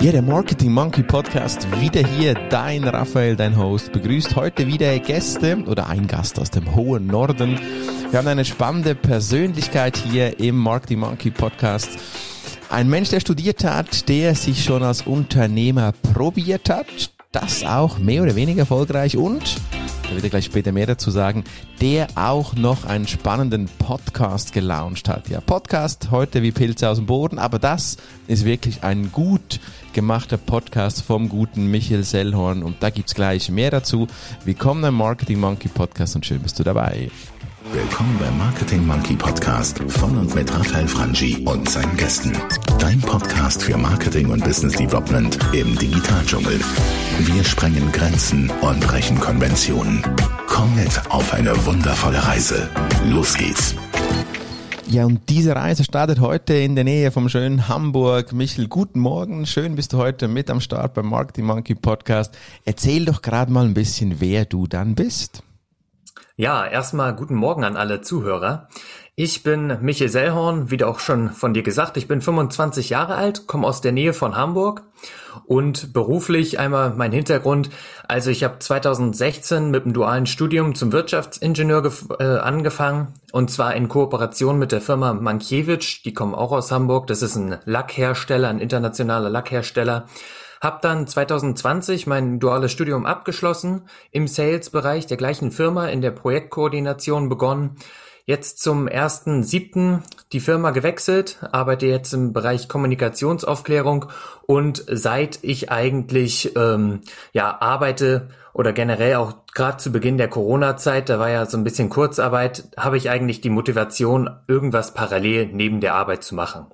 Ja, der Marketing Monkey Podcast wieder hier. Dein Raphael, dein Host, begrüßt heute wieder Gäste oder ein Gast aus dem hohen Norden. Wir haben eine spannende Persönlichkeit hier im Marketing Monkey Podcast. Ein Mensch, der studiert hat, der sich schon als Unternehmer probiert hat, das auch mehr oder weniger erfolgreich und da wird er gleich später mehr dazu sagen, der auch noch einen spannenden Podcast gelauncht hat. Ja, Podcast heute wie Pilze aus dem Boden, aber das ist wirklich ein gut gemachter Podcast vom guten Michael Sellhorn und da gibt's gleich mehr dazu. Willkommen im Marketing Monkey Podcast und schön bist du dabei. Willkommen beim Marketing Monkey Podcast von und mit Raphael Frangi und seinen Gästen. Dein Podcast für Marketing und Business Development im Digitaldschungel. Wir sprengen Grenzen und brechen Konventionen. Komm mit auf eine wundervolle Reise. Los geht's. Ja, und diese Reise startet heute in der Nähe vom schönen Hamburg. Michel, guten Morgen. Schön bist du heute mit am Start beim Marketing Monkey Podcast. Erzähl doch gerade mal ein bisschen, wer du dann bist. Ja, erstmal guten Morgen an alle Zuhörer. Ich bin Michael Sellhorn, wie auch schon von dir gesagt. Ich bin 25 Jahre alt, komme aus der Nähe von Hamburg und beruflich einmal mein Hintergrund. Also ich habe 2016 mit dem dualen Studium zum Wirtschaftsingenieur äh, angefangen und zwar in Kooperation mit der Firma Mankiewicz. Die kommen auch aus Hamburg. Das ist ein Lackhersteller, ein internationaler Lackhersteller. Hab dann 2020 mein duales Studium abgeschlossen, im Sales-Bereich der gleichen Firma in der Projektkoordination begonnen. Jetzt zum ersten siebten die Firma gewechselt, arbeite jetzt im Bereich Kommunikationsaufklärung und seit ich eigentlich ähm, ja arbeite oder generell auch gerade zu Beginn der Corona-Zeit, da war ja so ein bisschen Kurzarbeit, habe ich eigentlich die Motivation, irgendwas parallel neben der Arbeit zu machen.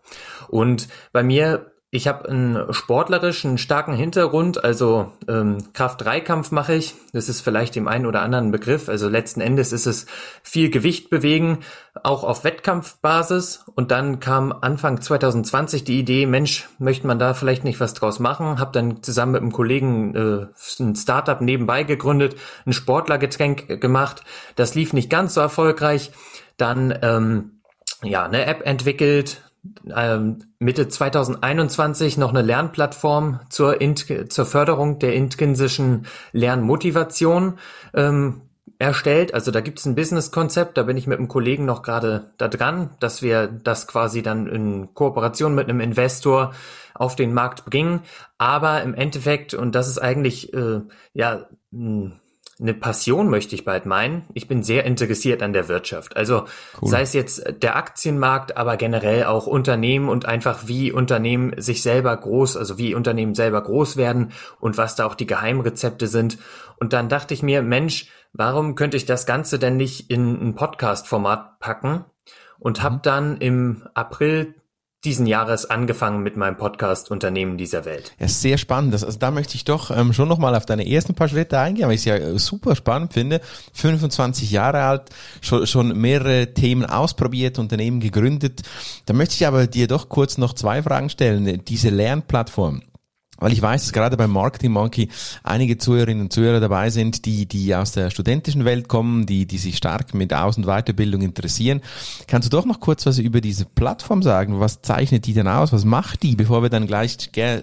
Und bei mir ich habe einen sportlerischen starken Hintergrund, also ähm, Kraft-3-Kampf mache ich. Das ist vielleicht dem einen oder anderen Begriff. Also letzten Endes ist es viel Gewicht bewegen, auch auf Wettkampfbasis. Und dann kam Anfang 2020 die Idee, Mensch, möchte man da vielleicht nicht was draus machen? Habe dann zusammen mit einem Kollegen äh, ein Startup nebenbei gegründet, ein Sportlergetränk gemacht. Das lief nicht ganz so erfolgreich. Dann ähm, ja eine App entwickelt, Mitte 2021 noch eine Lernplattform zur, Int zur Förderung der intrinsischen Lernmotivation ähm, erstellt. Also da gibt es ein Business-Konzept, da bin ich mit einem Kollegen noch gerade da dran, dass wir das quasi dann in Kooperation mit einem Investor auf den Markt bringen. Aber im Endeffekt, und das ist eigentlich äh, ja eine Passion möchte ich bald meinen. Ich bin sehr interessiert an der Wirtschaft. Also cool. sei es jetzt der Aktienmarkt, aber generell auch Unternehmen und einfach wie Unternehmen sich selber groß, also wie Unternehmen selber groß werden und was da auch die Geheimrezepte sind. Und dann dachte ich mir, Mensch, warum könnte ich das Ganze denn nicht in ein Podcast-Format packen? Und habe mhm. dann im April diesen Jahres angefangen mit meinem Podcast Unternehmen dieser Welt. Ja, sehr spannend. Das, also da möchte ich doch ähm, schon nochmal auf deine ersten paar Schritte eingehen, weil ich es ja äh, super spannend finde. 25 Jahre alt, schon, schon mehrere Themen ausprobiert, Unternehmen gegründet. Da möchte ich aber dir doch kurz noch zwei Fragen stellen. Diese Lernplattform. Weil ich weiß, dass gerade beim Marketing Monkey einige Zuhörerinnen und Zuhörer dabei sind, die, die aus der studentischen Welt kommen, die, die sich stark mit Aus- und Weiterbildung interessieren. Kannst du doch noch kurz was über diese Plattform sagen? Was zeichnet die denn aus? Was macht die, bevor wir dann gleich ger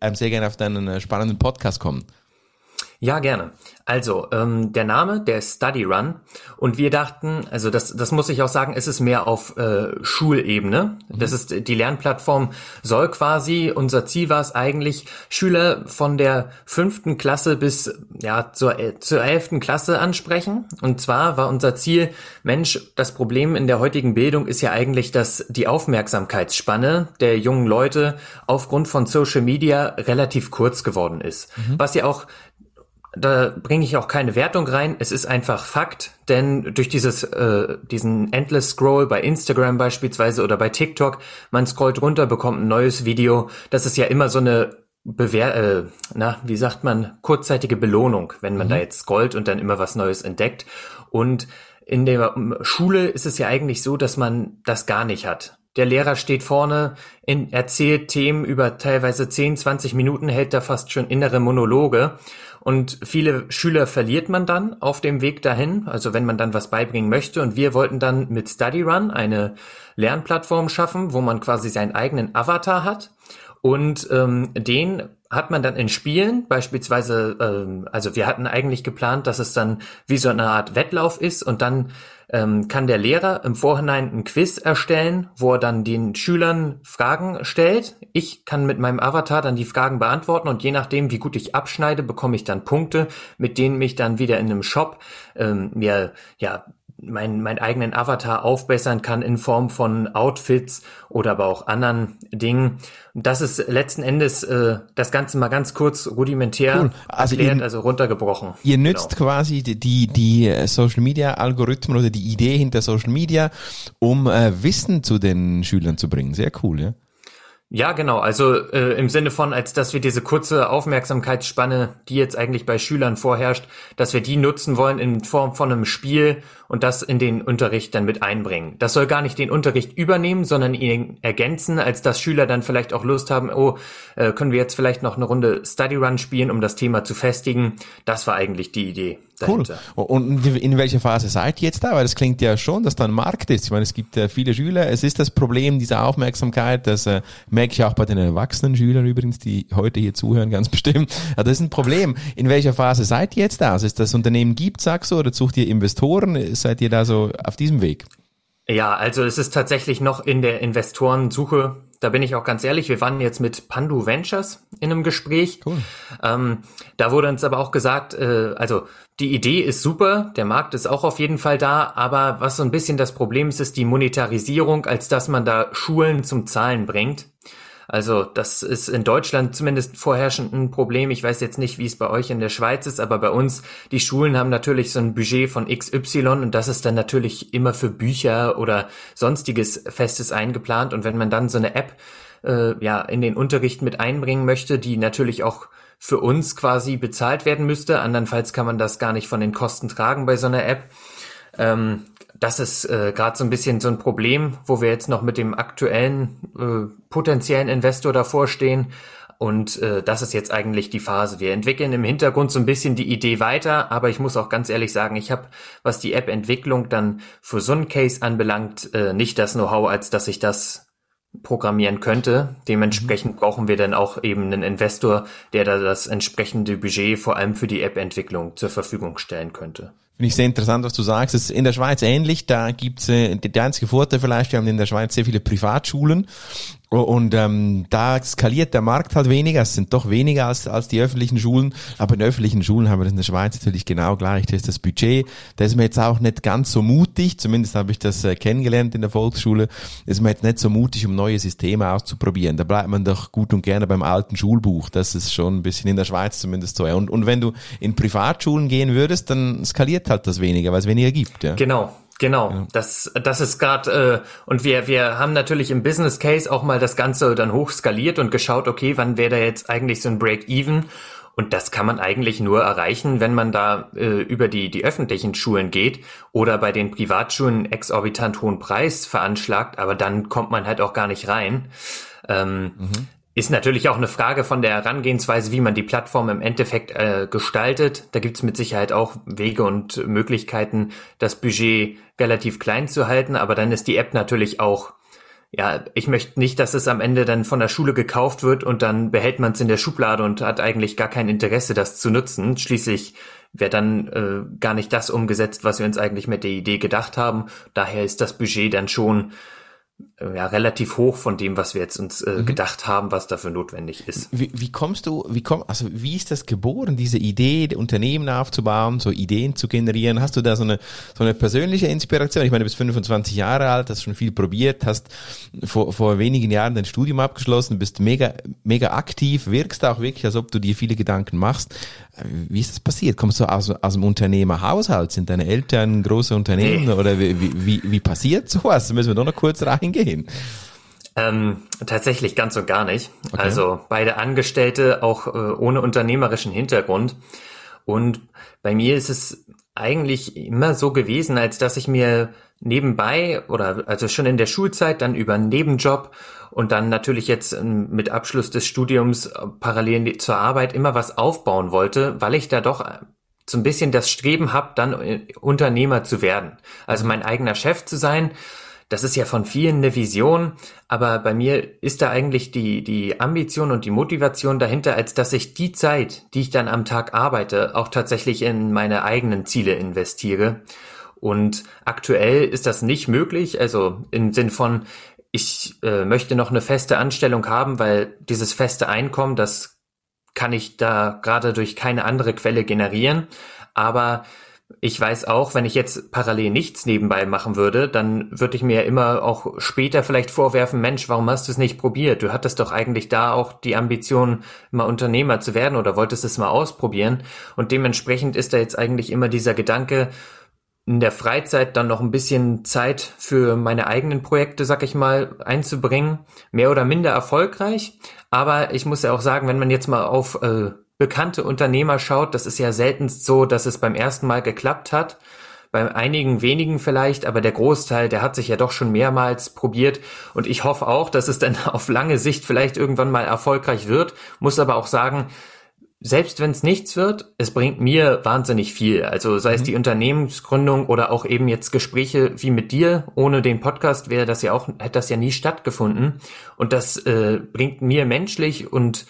äh, sehr gerne auf deinen äh, spannenden Podcast kommen? Ja, gerne. Also, ähm, der Name, der ist Study Run. Und wir dachten, also das, das muss ich auch sagen, es ist mehr auf äh, Schulebene. Mhm. Das ist die Lernplattform soll quasi, unser Ziel war es eigentlich, Schüler von der fünften Klasse bis ja zur, äh, zur elften Klasse ansprechen. Und zwar war unser Ziel, Mensch, das Problem in der heutigen Bildung ist ja eigentlich, dass die Aufmerksamkeitsspanne der jungen Leute aufgrund von Social Media relativ kurz geworden ist. Mhm. Was ja auch da bringe ich auch keine Wertung rein. Es ist einfach Fakt, denn durch dieses äh, diesen Endless Scroll bei Instagram beispielsweise oder bei TikTok, man scrollt runter, bekommt ein neues Video. Das ist ja immer so eine Bewehr, äh, na, wie sagt man, kurzzeitige Belohnung, wenn man mhm. da jetzt scrollt und dann immer was Neues entdeckt. Und in der Schule ist es ja eigentlich so, dass man das gar nicht hat. Der Lehrer steht vorne, in, erzählt Themen über teilweise 10, 20 Minuten, hält da fast schon innere Monologe. Und viele Schüler verliert man dann auf dem Weg dahin, also wenn man dann was beibringen möchte. Und wir wollten dann mit Study Run eine Lernplattform schaffen, wo man quasi seinen eigenen Avatar hat Und ähm, den hat man dann in Spielen, beispielsweise, ähm, also wir hatten eigentlich geplant, dass es dann wie so eine Art Wettlauf ist und dann kann der Lehrer im Vorhinein ein Quiz erstellen, wo er dann den Schülern Fragen stellt. Ich kann mit meinem Avatar dann die Fragen beantworten und je nachdem, wie gut ich abschneide, bekomme ich dann Punkte, mit denen mich dann wieder in einem Shop ähm, mir ja mein, mein eigenen Avatar aufbessern kann in Form von Outfits oder aber auch anderen Dingen. Das ist letzten Endes äh, das Ganze mal ganz kurz rudimentär cool. also erklärt, ihr, also runtergebrochen. Ihr nützt genau. quasi die, die, die Social Media Algorithmen oder die Idee hinter Social Media, um äh, Wissen zu den Schülern zu bringen. Sehr cool, ja. Ja, genau. Also äh, im Sinne von, als dass wir diese kurze Aufmerksamkeitsspanne, die jetzt eigentlich bei Schülern vorherrscht, dass wir die nutzen wollen in Form von einem Spiel und das in den Unterricht dann mit einbringen. Das soll gar nicht den Unterricht übernehmen, sondern ihn ergänzen, als dass Schüler dann vielleicht auch Lust haben, oh, äh, können wir jetzt vielleicht noch eine Runde Study Run spielen, um das Thema zu festigen. Das war eigentlich die Idee. Dahinter. Cool. Und in welcher Phase seid ihr jetzt da? Weil das klingt ja schon, dass da ein Markt ist. Ich meine, es gibt äh, viele Schüler. Es ist das Problem dieser Aufmerksamkeit, das äh, merke ich auch bei den erwachsenen Schülern übrigens, die heute hier zuhören, ganz bestimmt. Ja, das ist ein Problem. In welcher Phase seid ihr jetzt da? Also ist das Unternehmen gibt, sagst du, oder sucht ihr Investoren? Seid ihr da so auf diesem Weg? Ja, also es ist tatsächlich noch in der Investorensuche da bin ich auch ganz ehrlich, wir waren jetzt mit Pandu Ventures in einem Gespräch. Cool. Ähm, da wurde uns aber auch gesagt, äh, also die Idee ist super, der Markt ist auch auf jeden Fall da, aber was so ein bisschen das Problem ist, ist die Monetarisierung, als dass man da Schulen zum Zahlen bringt. Also das ist in Deutschland zumindest vorherrschend ein Problem. Ich weiß jetzt nicht, wie es bei euch in der Schweiz ist, aber bei uns, die Schulen haben natürlich so ein Budget von XY und das ist dann natürlich immer für Bücher oder sonstiges Festes eingeplant. Und wenn man dann so eine App äh, ja in den Unterricht mit einbringen möchte, die natürlich auch für uns quasi bezahlt werden müsste, andernfalls kann man das gar nicht von den Kosten tragen bei so einer App. Ähm, das ist äh, gerade so ein bisschen so ein Problem, wo wir jetzt noch mit dem aktuellen äh, potenziellen Investor davor stehen. Und äh, das ist jetzt eigentlich die Phase. Wir entwickeln im Hintergrund so ein bisschen die Idee weiter, aber ich muss auch ganz ehrlich sagen, ich habe, was die App-Entwicklung dann für so einen Case anbelangt, äh, nicht das Know-how, als dass ich das programmieren könnte. Dementsprechend mhm. brauchen wir dann auch eben einen Investor, der da das entsprechende Budget vor allem für die App-Entwicklung zur Verfügung stellen könnte. Finde ich sehr interessant, was du sagst. Es ist in der Schweiz ähnlich. Da gibt's äh, der einzige Vorteil vielleicht, wir haben in der Schweiz sehr viele Privatschulen und ähm, da skaliert der Markt halt weniger. Es sind doch weniger als, als die öffentlichen Schulen. Aber in öffentlichen Schulen haben wir das in der Schweiz natürlich genau gleich. Das ist das Budget. Da ist man jetzt auch nicht ganz so mutig. Zumindest habe ich das äh, kennengelernt in der Volksschule. Ist man jetzt nicht so mutig, um neue Systeme auszuprobieren. Da bleibt man doch gut und gerne beim alten Schulbuch. Das ist schon ein bisschen in der Schweiz zumindest so. Und, und wenn du in Privatschulen gehen würdest, dann skaliert halt das weniger, weil es weniger gibt. Ja? Genau. Genau, ja. das, das ist gerade, äh, und wir, wir haben natürlich im Business Case auch mal das Ganze dann hochskaliert und geschaut, okay, wann wäre da jetzt eigentlich so ein Break-Even? Und das kann man eigentlich nur erreichen, wenn man da äh, über die, die öffentlichen Schulen geht oder bei den Privatschulen exorbitant hohen Preis veranschlagt, aber dann kommt man halt auch gar nicht rein. Ähm, mhm. Ist natürlich auch eine Frage von der Herangehensweise, wie man die Plattform im Endeffekt äh, gestaltet. Da gibt's mit Sicherheit auch Wege und Möglichkeiten, das Budget relativ klein zu halten, aber dann ist die App natürlich auch, ja, ich möchte nicht, dass es am Ende dann von der Schule gekauft wird und dann behält man es in der Schublade und hat eigentlich gar kein Interesse, das zu nutzen. Schließlich wäre dann äh, gar nicht das umgesetzt, was wir uns eigentlich mit der Idee gedacht haben. Daher ist das Budget dann schon ja, relativ hoch von dem, was wir jetzt uns äh, mhm. gedacht haben, was dafür notwendig ist. Wie, wie kommst du, wie komm, also wie ist das geboren, diese Idee, Unternehmen aufzubauen, so Ideen zu generieren? Hast du da so eine, so eine persönliche Inspiration? Ich meine, du bist 25 Jahre alt, hast schon viel probiert, hast vor, vor wenigen Jahren dein Studium abgeschlossen, bist mega, mega aktiv, wirkst auch wirklich, als ob du dir viele Gedanken machst. Wie ist das passiert? Kommst du aus, aus dem Unternehmerhaushalt? Sind deine Eltern große Unternehmen nee. oder wie, wie, wie passiert sowas? Da müssen wir doch noch kurz reingehen. Ähm, tatsächlich ganz und gar nicht. Okay. Also beide Angestellte, auch äh, ohne unternehmerischen Hintergrund. Und bei mir ist es eigentlich immer so gewesen, als dass ich mir nebenbei oder also schon in der Schulzeit dann über einen Nebenjob und dann natürlich jetzt ähm, mit Abschluss des Studiums parallel zur Arbeit immer was aufbauen wollte, weil ich da doch äh, so ein bisschen das Streben habe, dann äh, Unternehmer zu werden. Also mein eigener Chef zu sein. Das ist ja von vielen eine Vision, aber bei mir ist da eigentlich die, die Ambition und die Motivation dahinter, als dass ich die Zeit, die ich dann am Tag arbeite, auch tatsächlich in meine eigenen Ziele investiere. Und aktuell ist das nicht möglich, also im Sinn von, ich äh, möchte noch eine feste Anstellung haben, weil dieses feste Einkommen, das kann ich da gerade durch keine andere Quelle generieren. Aber ich weiß auch, wenn ich jetzt parallel nichts nebenbei machen würde, dann würde ich mir immer auch später vielleicht vorwerfen, Mensch, warum hast du es nicht probiert? Du hattest doch eigentlich da auch die Ambition, mal Unternehmer zu werden oder wolltest es mal ausprobieren. Und dementsprechend ist da jetzt eigentlich immer dieser Gedanke, in der Freizeit dann noch ein bisschen Zeit für meine eigenen Projekte, sag ich mal, einzubringen. Mehr oder minder erfolgreich. Aber ich muss ja auch sagen, wenn man jetzt mal auf äh, bekannte Unternehmer schaut, das ist ja seltenst so, dass es beim ersten Mal geklappt hat. Bei einigen wenigen vielleicht, aber der Großteil, der hat sich ja doch schon mehrmals probiert. Und ich hoffe auch, dass es dann auf lange Sicht vielleicht irgendwann mal erfolgreich wird. Muss aber auch sagen, selbst wenn es nichts wird, es bringt mir wahnsinnig viel. Also sei es mhm. die Unternehmensgründung oder auch eben jetzt Gespräche wie mit dir. Ohne den Podcast wäre das ja auch, hätte das ja nie stattgefunden. Und das äh, bringt mir menschlich und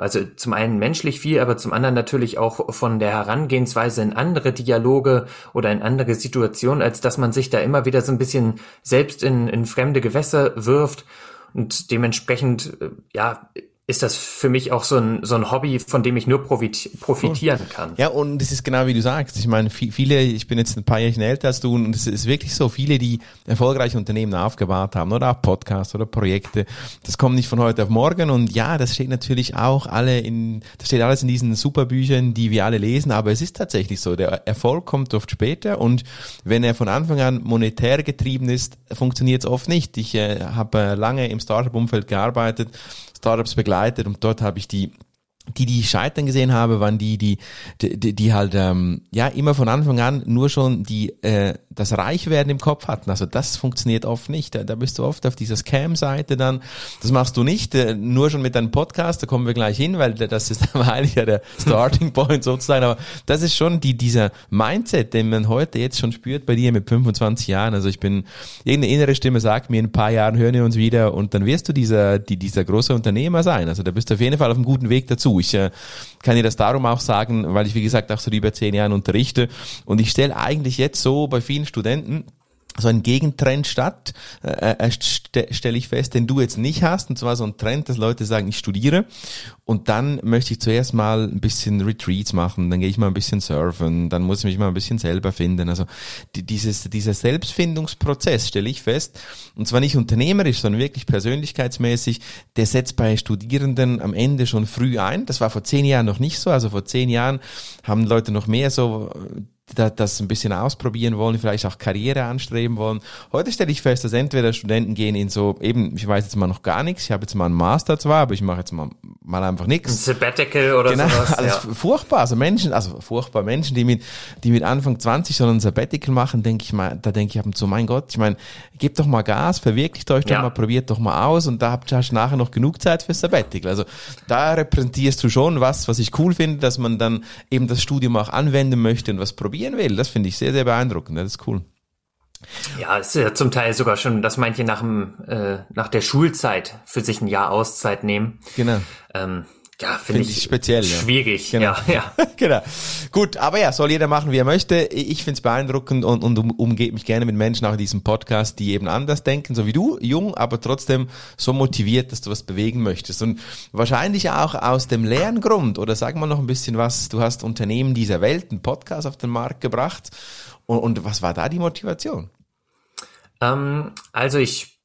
also zum einen menschlich viel, aber zum anderen natürlich auch von der Herangehensweise in andere Dialoge oder in andere Situationen, als dass man sich da immer wieder so ein bisschen selbst in, in fremde Gewässer wirft. Und dementsprechend, äh, ja, ist das für mich auch so ein, so ein Hobby, von dem ich nur profitieren kann. Ja, und es ist genau wie du sagst. Ich meine, viele, ich bin jetzt ein paar Jahre älter als du und es ist wirklich so, viele, die erfolgreiche Unternehmen aufgebaut haben oder auch Podcasts oder Projekte, das kommt nicht von heute auf morgen und ja, das steht natürlich auch alle in, das steht alles in diesen Superbüchern, die wir alle lesen, aber es ist tatsächlich so, der Erfolg kommt oft später und wenn er von Anfang an monetär getrieben ist, funktioniert es oft nicht. Ich äh, habe lange im Startup-Umfeld gearbeitet Startups begleitet und dort habe ich die die, die ich scheitern gesehen habe, waren die, die, die, die halt ähm, ja immer von Anfang an nur schon die äh, das Reichwerden im Kopf hatten. Also das funktioniert oft nicht. Da, da bist du oft auf dieser Scam-Seite dann. Das machst du nicht, äh, nur schon mit deinem Podcast, da kommen wir gleich hin, weil das ist eigentlich ja der Starting Point sozusagen. Aber das ist schon die, dieser Mindset, den man heute jetzt schon spürt bei dir mit 25 Jahren. Also ich bin, irgendeine innere Stimme sagt mir, in ein paar Jahren hören wir uns wieder und dann wirst du dieser, die, dieser große Unternehmer sein. Also da bist du auf jeden Fall auf einem guten Weg dazu. Ich äh, kann dir das darum auch sagen, weil ich, wie gesagt, auch so über zehn Jahren unterrichte. Und ich stelle eigentlich jetzt so bei vielen Studenten so ein Gegentrend statt, äh, äh st stelle ich fest, den du jetzt nicht hast, und zwar so ein Trend, dass Leute sagen, ich studiere. Und dann möchte ich zuerst mal ein bisschen Retreats machen, dann gehe ich mal ein bisschen surfen, dann muss ich mich mal ein bisschen selber finden. Also die, dieses, dieser Selbstfindungsprozess stelle ich fest, und zwar nicht unternehmerisch, sondern wirklich persönlichkeitsmäßig, der setzt bei Studierenden am Ende schon früh ein. Das war vor zehn Jahren noch nicht so, also vor zehn Jahren haben Leute noch mehr so das ein bisschen ausprobieren wollen, vielleicht auch Karriere anstreben wollen. Heute stelle ich fest, dass entweder Studenten gehen in so, eben, ich weiß jetzt mal noch gar nichts, ich habe jetzt mal einen Master zwar, aber ich mache jetzt mal, mal einfach nichts. Ein Sabbatical oder genau, sowas. Alles ja. furchtbar. Also Menschen, also furchtbar Menschen, die mit, die mit Anfang 20 so ein Sabbatical machen, denke ich mal, da denke ich ab und zu, mein Gott, ich meine, gebt doch mal Gas, verwirklicht euch doch ja. mal, probiert doch mal aus und da habt ihr nachher noch genug Zeit für Sabbatical. Also da repräsentierst du schon was, was ich cool finde, dass man dann eben das Studium auch anwenden möchte und was probiert probieren will. Das finde ich sehr, sehr beeindruckend. Das ist cool. Ja, es ist ja zum Teil sogar schon, dass manche nach, dem, äh, nach der Schulzeit für sich ein Jahr Auszeit nehmen. Genau. Ähm, ja, finde find ich speziell. Schwierig, ja. Genau. ja. ja. genau. Gut, aber ja, soll jeder machen, wie er möchte. Ich finde es beeindruckend und, und um, umgebe mich gerne mit Menschen auch in diesem Podcast, die eben anders denken, so wie du, jung, aber trotzdem so motiviert, dass du was bewegen möchtest. Und wahrscheinlich auch aus dem Lerngrund, oder sag mal noch ein bisschen was, du hast Unternehmen dieser Welt, einen Podcast auf den Markt gebracht. Und, und was war da die Motivation? Ähm, also ich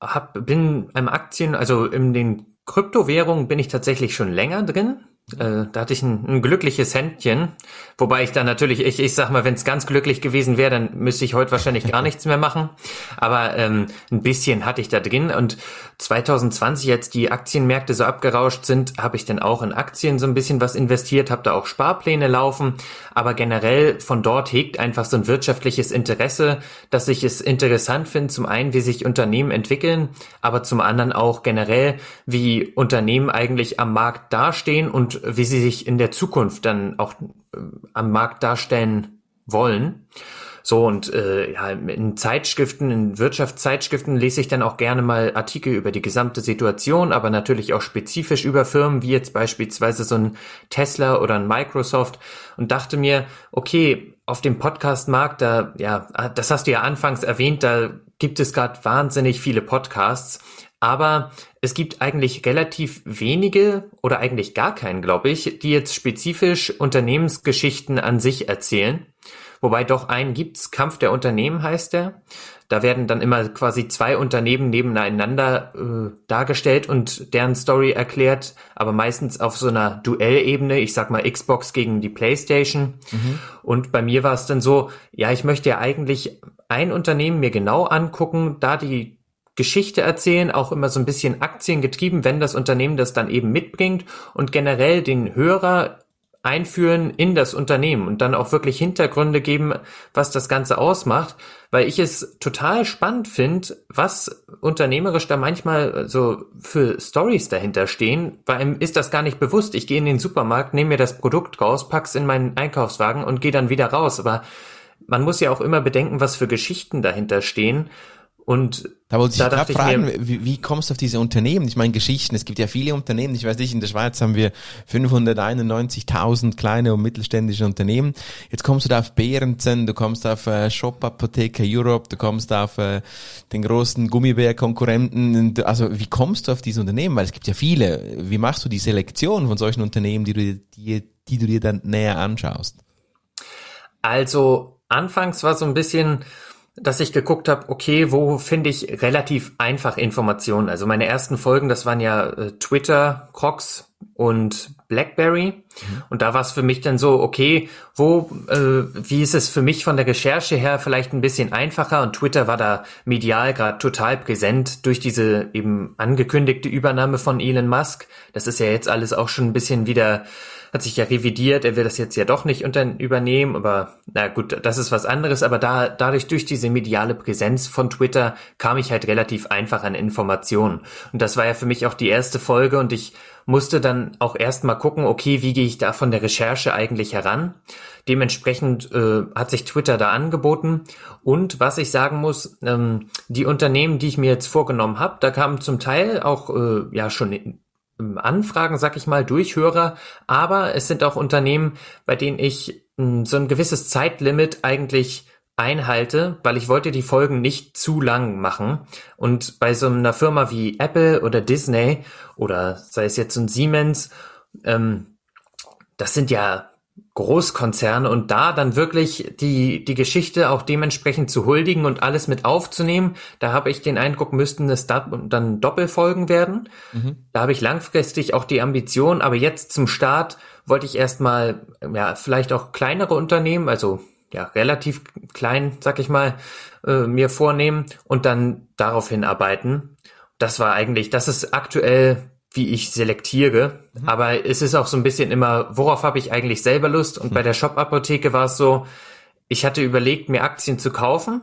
hab, bin einem Aktien, also in den Kryptowährungen bin ich tatsächlich schon länger drin. Äh, da hatte ich ein, ein, glückliches Händchen. Wobei ich dann natürlich, ich, ich sag mal, wenn es ganz glücklich gewesen wäre, dann müsste ich heute wahrscheinlich gar nichts mehr machen. Aber ähm, ein bisschen hatte ich da drin. Und 2020, als die Aktienmärkte so abgerauscht sind, habe ich dann auch in Aktien so ein bisschen was investiert, habe da auch Sparpläne laufen. Aber generell von dort hegt einfach so ein wirtschaftliches Interesse, dass ich es interessant finde, zum einen, wie sich Unternehmen entwickeln, aber zum anderen auch generell, wie Unternehmen eigentlich am Markt dastehen und wie sie sich in der Zukunft dann auch äh, am Markt darstellen wollen. So und äh, ja, in Zeitschriften, in Wirtschaftszeitschriften lese ich dann auch gerne mal Artikel über die gesamte Situation, aber natürlich auch spezifisch über Firmen wie jetzt beispielsweise so ein Tesla oder ein Microsoft und dachte mir, okay, auf dem Podcast-Markt, da, ja, das hast du ja anfangs erwähnt, da gibt es gerade wahnsinnig viele Podcasts, aber es gibt eigentlich relativ wenige oder eigentlich gar keinen, glaube ich, die jetzt spezifisch Unternehmensgeschichten an sich erzählen. Wobei doch einen gibt's, Kampf der Unternehmen heißt der. Da werden dann immer quasi zwei Unternehmen nebeneinander äh, dargestellt und deren Story erklärt, aber meistens auf so einer Duellebene, ich sag mal Xbox gegen die PlayStation. Mhm. Und bei mir war es dann so, ja, ich möchte ja eigentlich ein Unternehmen mir genau angucken, da die Geschichte erzählen, auch immer so ein bisschen aktiengetrieben, wenn das Unternehmen das dann eben mitbringt und generell den Hörer einführen in das Unternehmen und dann auch wirklich Hintergründe geben, was das Ganze ausmacht, weil ich es total spannend finde, was unternehmerisch da manchmal so für Stories dahinter stehen, weil einem ist das gar nicht bewusst. Ich gehe in den Supermarkt, nehme mir das Produkt raus, pack's in meinen Einkaufswagen und gehe dann wieder raus, aber man muss ja auch immer bedenken, was für Geschichten dahinter stehen und da wollte ich da gerade fragen, mir, wie, wie, kommst du auf diese Unternehmen? Ich meine Geschichten, es gibt ja viele Unternehmen. Ich weiß nicht, in der Schweiz haben wir 591.000 kleine und mittelständische Unternehmen. Jetzt kommst du da auf Behrensen, du kommst auf äh, Shop Apotheke Europe, du kommst auf äh, den großen Gummibär-Konkurrenten. Also wie kommst du auf diese Unternehmen? Weil es gibt ja viele. Wie machst du die Selektion von solchen Unternehmen, die du, die, die du dir dann näher anschaust? Also anfangs war so ein bisschen dass ich geguckt habe, okay, wo finde ich relativ einfach Informationen? Also meine ersten Folgen, das waren ja äh, Twitter, Crocs und BlackBerry. Mhm. Und da war es für mich dann so, okay, wo, äh, wie ist es für mich von der Recherche her vielleicht ein bisschen einfacher? Und Twitter war da medial gerade total präsent durch diese eben angekündigte Übernahme von Elon Musk. Das ist ja jetzt alles auch schon ein bisschen wieder hat sich ja revidiert, er will das jetzt ja doch nicht unter, übernehmen, aber na gut, das ist was anderes, aber da, dadurch durch diese mediale Präsenz von Twitter kam ich halt relativ einfach an Informationen. Und das war ja für mich auch die erste Folge und ich musste dann auch erstmal gucken, okay, wie gehe ich da von der Recherche eigentlich heran? Dementsprechend äh, hat sich Twitter da angeboten. Und was ich sagen muss, ähm, die Unternehmen, die ich mir jetzt vorgenommen habe, da kamen zum Teil auch äh, ja schon Anfragen, sag ich mal, durch Hörer, aber es sind auch Unternehmen, bei denen ich hm, so ein gewisses Zeitlimit eigentlich einhalte, weil ich wollte die Folgen nicht zu lang machen. Und bei so einer Firma wie Apple oder Disney oder sei es jetzt ein Siemens, ähm, das sind ja Großkonzerne und da dann wirklich die, die Geschichte auch dementsprechend zu huldigen und alles mit aufzunehmen, da habe ich den Eindruck, müssten es da, dann Doppelfolgen werden. Mhm. Da habe ich langfristig auch die Ambition, aber jetzt zum Start wollte ich erstmal, ja, vielleicht auch kleinere Unternehmen, also ja, relativ klein, sag ich mal, äh, mir vornehmen und dann darauf hinarbeiten. Das war eigentlich, das ist aktuell wie ich selektiere. Mhm. Aber es ist auch so ein bisschen immer, worauf habe ich eigentlich selber Lust? Und mhm. bei der Shop-Apotheke war es so, ich hatte überlegt, mir Aktien zu kaufen,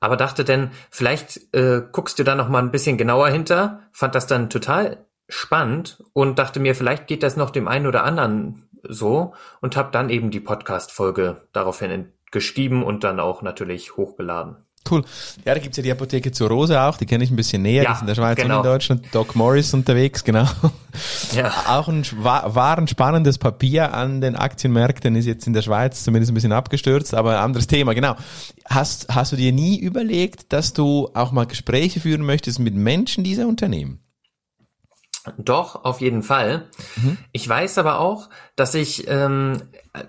aber dachte dann, vielleicht äh, guckst du da noch mal ein bisschen genauer hinter, fand das dann total spannend und dachte mir, vielleicht geht das noch dem einen oder anderen so und habe dann eben die Podcast-Folge daraufhin geschrieben und dann auch natürlich hochgeladen. Cool. Ja, da gibt's ja die Apotheke zur Rose auch, die kenne ich ein bisschen näher, ja, die ist in der Schweiz genau. und in Deutschland. Doc Morris unterwegs, genau. Ja. Auch ein war ein spannendes Papier an den Aktienmärkten, ist jetzt in der Schweiz zumindest ein bisschen abgestürzt, aber ein anderes Thema, genau. Hast, hast du dir nie überlegt, dass du auch mal Gespräche führen möchtest mit Menschen dieser Unternehmen? Doch, auf jeden Fall. Mhm. Ich weiß aber auch, dass ich, ähm,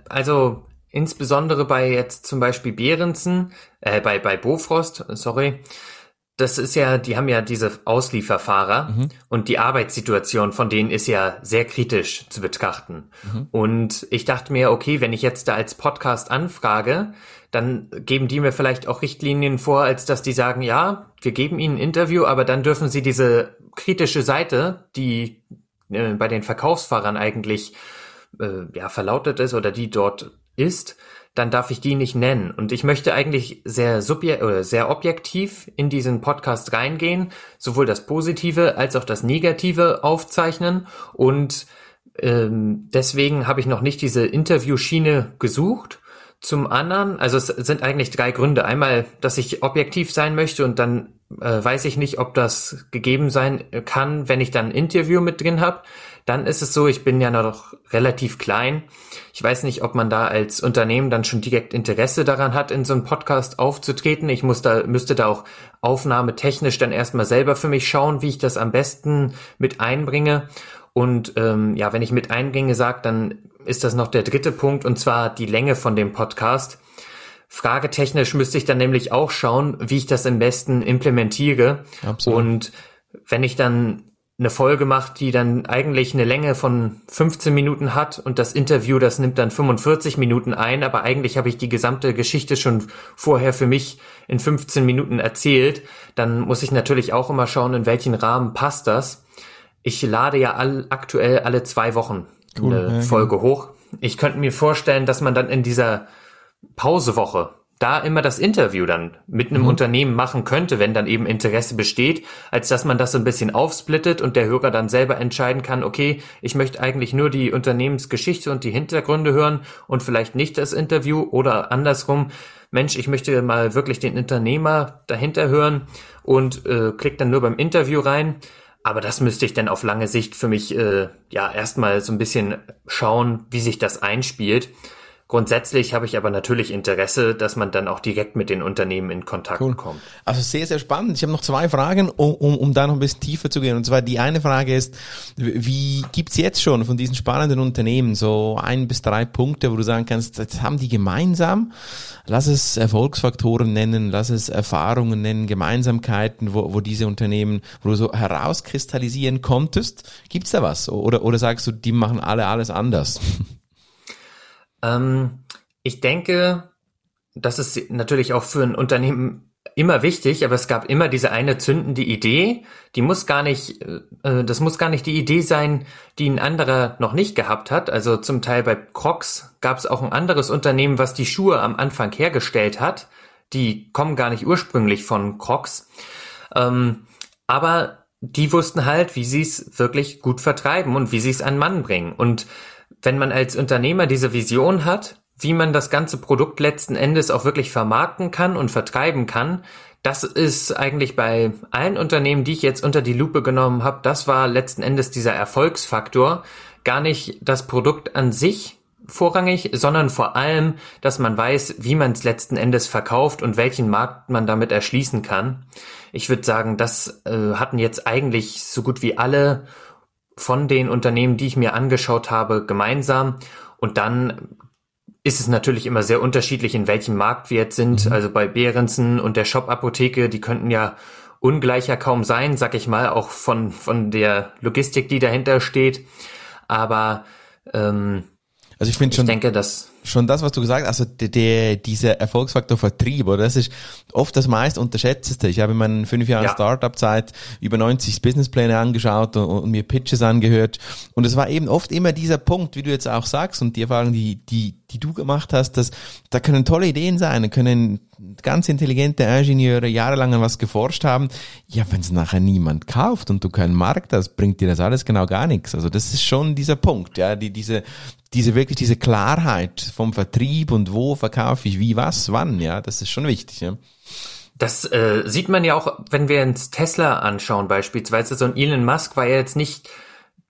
also insbesondere bei jetzt zum Beispiel Behrensen, äh, bei, bei Bofrost, sorry, das ist ja, die haben ja diese Auslieferfahrer mhm. und die Arbeitssituation von denen ist ja sehr kritisch zu betrachten. Mhm. Und ich dachte mir, okay, wenn ich jetzt da als Podcast anfrage, dann geben die mir vielleicht auch Richtlinien vor, als dass die sagen, ja, wir geben ihnen ein Interview, aber dann dürfen sie diese kritische Seite, die äh, bei den Verkaufsfahrern eigentlich äh, ja verlautet ist oder die dort ist, dann darf ich die nicht nennen. Und ich möchte eigentlich sehr subje oder sehr objektiv in diesen Podcast reingehen, sowohl das Positive als auch das Negative aufzeichnen. Und ähm, deswegen habe ich noch nicht diese Interviewschiene gesucht, Zum anderen, also es sind eigentlich drei Gründe. Einmal, dass ich objektiv sein möchte und dann äh, weiß ich nicht, ob das gegeben sein kann, wenn ich dann ein Interview mit drin habe. Dann ist es so, ich bin ja noch relativ klein. Ich weiß nicht, ob man da als Unternehmen dann schon direkt Interesse daran hat, in so einem Podcast aufzutreten. Ich muss da, müsste da auch aufnahmetechnisch dann erstmal selber für mich schauen, wie ich das am besten mit einbringe. Und ähm, ja, wenn ich mit Eingänge sage, dann ist das noch der dritte Punkt, und zwar die Länge von dem Podcast. Fragetechnisch müsste ich dann nämlich auch schauen, wie ich das am besten implementiere. Absolut. Und wenn ich dann eine Folge mache, die dann eigentlich eine Länge von 15 Minuten hat und das Interview, das nimmt dann 45 Minuten ein, aber eigentlich habe ich die gesamte Geschichte schon vorher für mich in 15 Minuten erzählt, dann muss ich natürlich auch immer schauen, in welchen Rahmen passt das. Ich lade ja all, aktuell alle zwei Wochen cool, eine ja, Folge ja. hoch. Ich könnte mir vorstellen, dass man dann in dieser Pausewoche da immer das Interview dann mit einem mhm. Unternehmen machen könnte, wenn dann eben Interesse besteht, als dass man das so ein bisschen aufsplittet und der Hörer dann selber entscheiden kann, okay, ich möchte eigentlich nur die Unternehmensgeschichte und die Hintergründe hören und vielleicht nicht das Interview oder andersrum, Mensch, ich möchte mal wirklich den Unternehmer dahinter hören und äh, klick dann nur beim Interview rein. Aber das müsste ich dann auf lange Sicht für mich äh, ja erstmal so ein bisschen schauen, wie sich das einspielt. Grundsätzlich habe ich aber natürlich Interesse, dass man dann auch direkt mit den Unternehmen in Kontakt cool. kommt. Also sehr, sehr spannend. Ich habe noch zwei Fragen, um, um, um da noch ein bisschen tiefer zu gehen. Und zwar die eine Frage ist, wie gibt's jetzt schon von diesen spannenden Unternehmen so ein bis drei Punkte, wo du sagen kannst, das haben die gemeinsam? Lass es Erfolgsfaktoren nennen, lass es Erfahrungen nennen, Gemeinsamkeiten, wo, wo diese Unternehmen, wo du so herauskristallisieren konntest. Gibt's da was? Oder, oder sagst du, die machen alle alles anders? Ähm, ich denke, das ist natürlich auch für ein Unternehmen immer wichtig, aber es gab immer diese eine zündende Idee, die muss gar nicht, äh, das muss gar nicht die Idee sein, die ein anderer noch nicht gehabt hat. Also zum Teil bei Crocs gab es auch ein anderes Unternehmen, was die Schuhe am Anfang hergestellt hat. Die kommen gar nicht ursprünglich von Crocs. Ähm, aber die wussten halt, wie sie es wirklich gut vertreiben und wie sie es an Mann bringen. Und wenn man als Unternehmer diese Vision hat, wie man das ganze Produkt letzten Endes auch wirklich vermarkten kann und vertreiben kann, das ist eigentlich bei allen Unternehmen, die ich jetzt unter die Lupe genommen habe, das war letzten Endes dieser Erfolgsfaktor, gar nicht das Produkt an sich vorrangig, sondern vor allem, dass man weiß, wie man es letzten Endes verkauft und welchen Markt man damit erschließen kann. Ich würde sagen, das äh, hatten jetzt eigentlich so gut wie alle von den Unternehmen, die ich mir angeschaut habe, gemeinsam. Und dann ist es natürlich immer sehr unterschiedlich, in welchem Markt wir jetzt sind. Mhm. Also bei Behrensen und der Shop-Apotheke, die könnten ja ungleicher kaum sein, sag ich mal, auch von, von der Logistik, die dahinter steht. Aber ähm, also ich finde schon, ich denke, dass schon das, was du gesagt hast, also der, der, dieser Erfolgsfaktor Vertrieb, oder das ist oft das meist unterschätzte. Ich habe in meinen fünf Jahren ja. Startup-Zeit über 90 Businesspläne angeschaut und, und, mir Pitches angehört. Und es war eben oft immer dieser Punkt, wie du jetzt auch sagst, und die Erfahrung, die, die, die du gemacht hast, dass da können tolle Ideen sein, da können ganz intelligente Ingenieure jahrelang an was geforscht haben. Ja, wenn es nachher niemand kauft und du keinen Markt hast, bringt dir das alles genau gar nichts. Also das ist schon dieser Punkt, ja, die, diese, diese wirklich diese Klarheit vom Vertrieb und wo verkaufe ich wie was wann, ja, das ist schon wichtig, ja. Das äh, sieht man ja auch, wenn wir uns Tesla anschauen beispielsweise. So ein Elon Musk war ja jetzt nicht,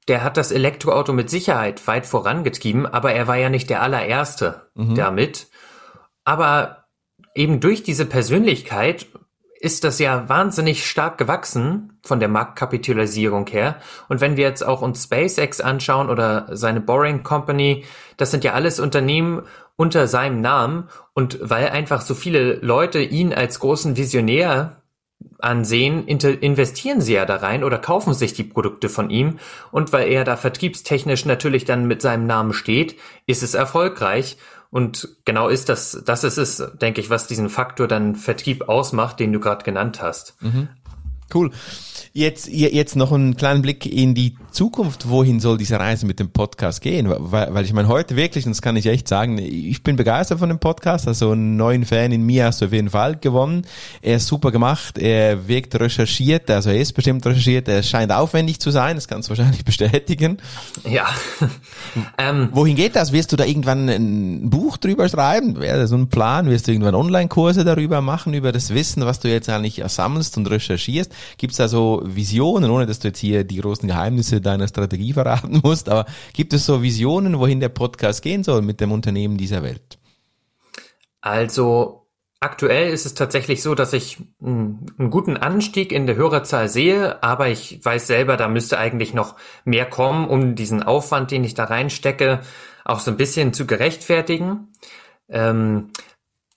der hat das Elektroauto mit Sicherheit weit vorangetrieben, aber er war ja nicht der allererste mhm. damit. Aber eben durch diese Persönlichkeit ist das ja wahnsinnig stark gewachsen von der Marktkapitalisierung her. Und wenn wir jetzt auch uns SpaceX anschauen oder seine Boring Company, das sind ja alles Unternehmen unter seinem Namen. Und weil einfach so viele Leute ihn als großen Visionär ansehen, investieren sie ja da rein oder kaufen sich die Produkte von ihm. Und weil er da vertriebstechnisch natürlich dann mit seinem Namen steht, ist es erfolgreich. Und genau ist das, das ist es, denke ich, was diesen Faktor dann Vertrieb ausmacht, den du gerade genannt hast. Mhm. Cool. Jetzt, jetzt noch einen kleinen Blick in die Zukunft. Wohin soll diese Reise mit dem Podcast gehen? Weil, weil ich meine, heute wirklich, und das kann ich echt sagen, ich bin begeistert von dem Podcast. Also einen neuen Fan in mir hast du auf jeden Fall gewonnen. Er ist super gemacht. Er wirkt recherchiert. Also er ist bestimmt recherchiert. Er scheint aufwendig zu sein. Das kannst du wahrscheinlich bestätigen. Ja. ähm, Wohin geht das? Wirst du da irgendwann ein Buch drüber schreiben? Wäre das so ein Plan? Wirst du irgendwann Online-Kurse darüber machen, über das Wissen, was du jetzt eigentlich sammelst und recherchierst? Gibt es da so Visionen, ohne dass du jetzt hier die großen Geheimnisse deiner Strategie verraten musst, aber gibt es so Visionen, wohin der Podcast gehen soll mit dem Unternehmen dieser Welt? Also aktuell ist es tatsächlich so, dass ich einen guten Anstieg in der Hörerzahl sehe, aber ich weiß selber, da müsste eigentlich noch mehr kommen, um diesen Aufwand, den ich da reinstecke, auch so ein bisschen zu gerechtfertigen. Ähm,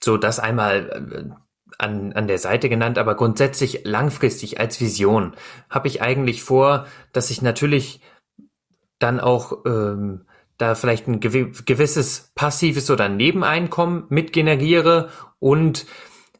so das einmal äh, an, an der Seite genannt, aber grundsätzlich langfristig als Vision habe ich eigentlich vor, dass ich natürlich dann auch ähm, da vielleicht ein gewisses passives oder Nebeneinkommen mit generiere und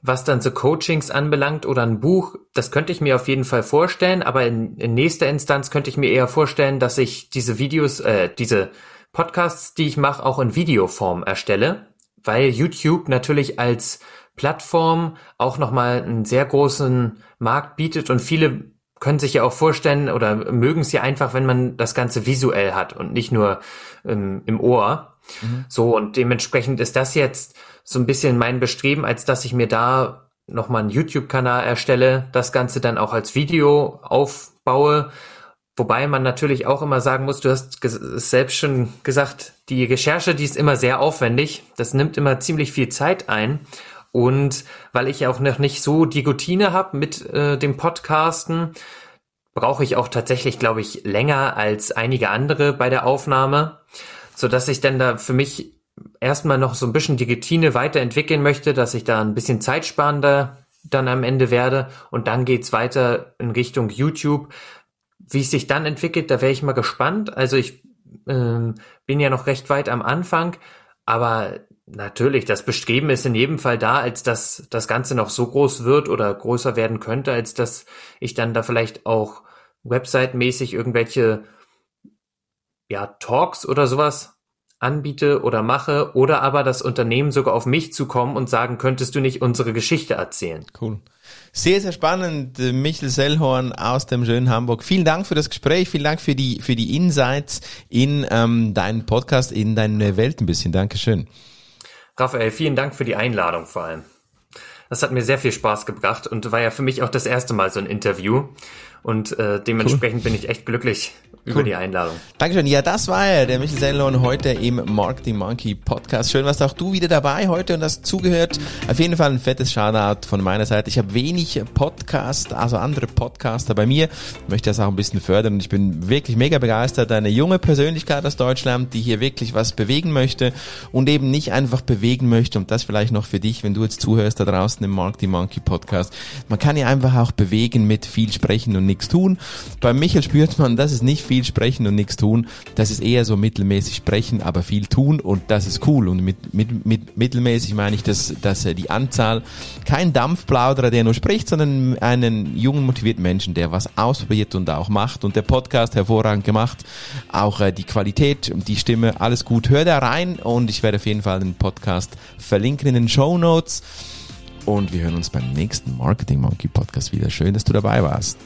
was dann so Coachings anbelangt oder ein Buch, das könnte ich mir auf jeden Fall vorstellen, aber in, in nächster Instanz könnte ich mir eher vorstellen, dass ich diese Videos, äh, diese Podcasts, die ich mache, auch in Videoform erstelle, weil YouTube natürlich als Plattform auch nochmal einen sehr großen Markt bietet und viele können sich ja auch vorstellen oder mögen es ja einfach, wenn man das Ganze visuell hat und nicht nur ähm, im Ohr. Mhm. So, und dementsprechend ist das jetzt so ein bisschen mein Bestreben, als dass ich mir da nochmal einen YouTube-Kanal erstelle, das Ganze dann auch als Video aufbaue. Wobei man natürlich auch immer sagen muss, du hast es selbst schon gesagt, die Recherche, die ist immer sehr aufwendig. Das nimmt immer ziemlich viel Zeit ein. Und weil ich auch noch nicht so die Routine habe mit äh, dem Podcasten, brauche ich auch tatsächlich, glaube ich, länger als einige andere bei der Aufnahme, so dass ich dann da für mich erstmal noch so ein bisschen die Routine weiterentwickeln möchte, dass ich da ein bisschen zeitsparender dann am Ende werde und dann geht's weiter in Richtung YouTube. Wie es sich dann entwickelt, da wäre ich mal gespannt. Also ich äh, bin ja noch recht weit am Anfang, aber Natürlich, das Bestreben ist in jedem Fall da, als dass das Ganze noch so groß wird oder größer werden könnte, als dass ich dann da vielleicht auch website-mäßig irgendwelche ja, Talks oder sowas anbiete oder mache oder aber das Unternehmen sogar auf mich zukommen und sagen, könntest du nicht unsere Geschichte erzählen? Cool. Sehr, sehr spannend, Michel Sellhorn aus dem schönen Hamburg. Vielen Dank für das Gespräch, vielen Dank für die, für die Insights in ähm, deinen Podcast, in deine Welt ein bisschen. Dankeschön. Raphael, vielen Dank für die Einladung vor allem. Das hat mir sehr viel Spaß gebracht und war ja für mich auch das erste Mal so ein Interview. Und äh, dementsprechend cool. bin ich echt glücklich cool. über die Einladung. Dankeschön. Ja, das war er, der Michael Sellon heute im Marketing Monkey Podcast. Schön, warst auch du wieder dabei heute und hast zugehört. Auf jeden Fall ein fettes Shoutout von meiner Seite. Ich habe wenig Podcast, also andere Podcaster bei mir. Ich möchte das auch ein bisschen fördern und ich bin wirklich mega begeistert. Eine junge Persönlichkeit aus Deutschland, die hier wirklich was bewegen möchte und eben nicht einfach bewegen möchte. Und das vielleicht noch für dich, wenn du jetzt zuhörst da draußen im Marketing Monkey Podcast. Man kann ja einfach auch bewegen mit viel sprechen und nichts tun. Bei Michael spürt man, das ist nicht viel sprechen und nichts tun. Das ist eher so mittelmäßig sprechen, aber viel tun und das ist cool. Und mit, mit, mit mittelmäßig meine ich, dass, dass die Anzahl kein Dampfplauderer, der nur spricht, sondern einen jungen, motivierten Menschen, der was ausprobiert und auch macht. Und der Podcast hervorragend gemacht. Auch äh, die Qualität, die Stimme, alles gut. Hör da rein und ich werde auf jeden Fall den Podcast verlinken in den Show Notes und wir hören uns beim nächsten Marketing Monkey Podcast wieder. Schön, dass du dabei warst.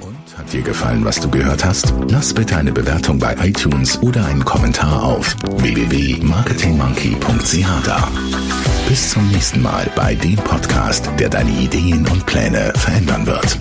Und hat dir gefallen, was du gehört hast? Lass bitte eine Bewertung bei iTunes oder einen Kommentar auf www.marketingmonkey.ch da. Bis zum nächsten Mal bei dem Podcast, der deine Ideen und Pläne verändern wird.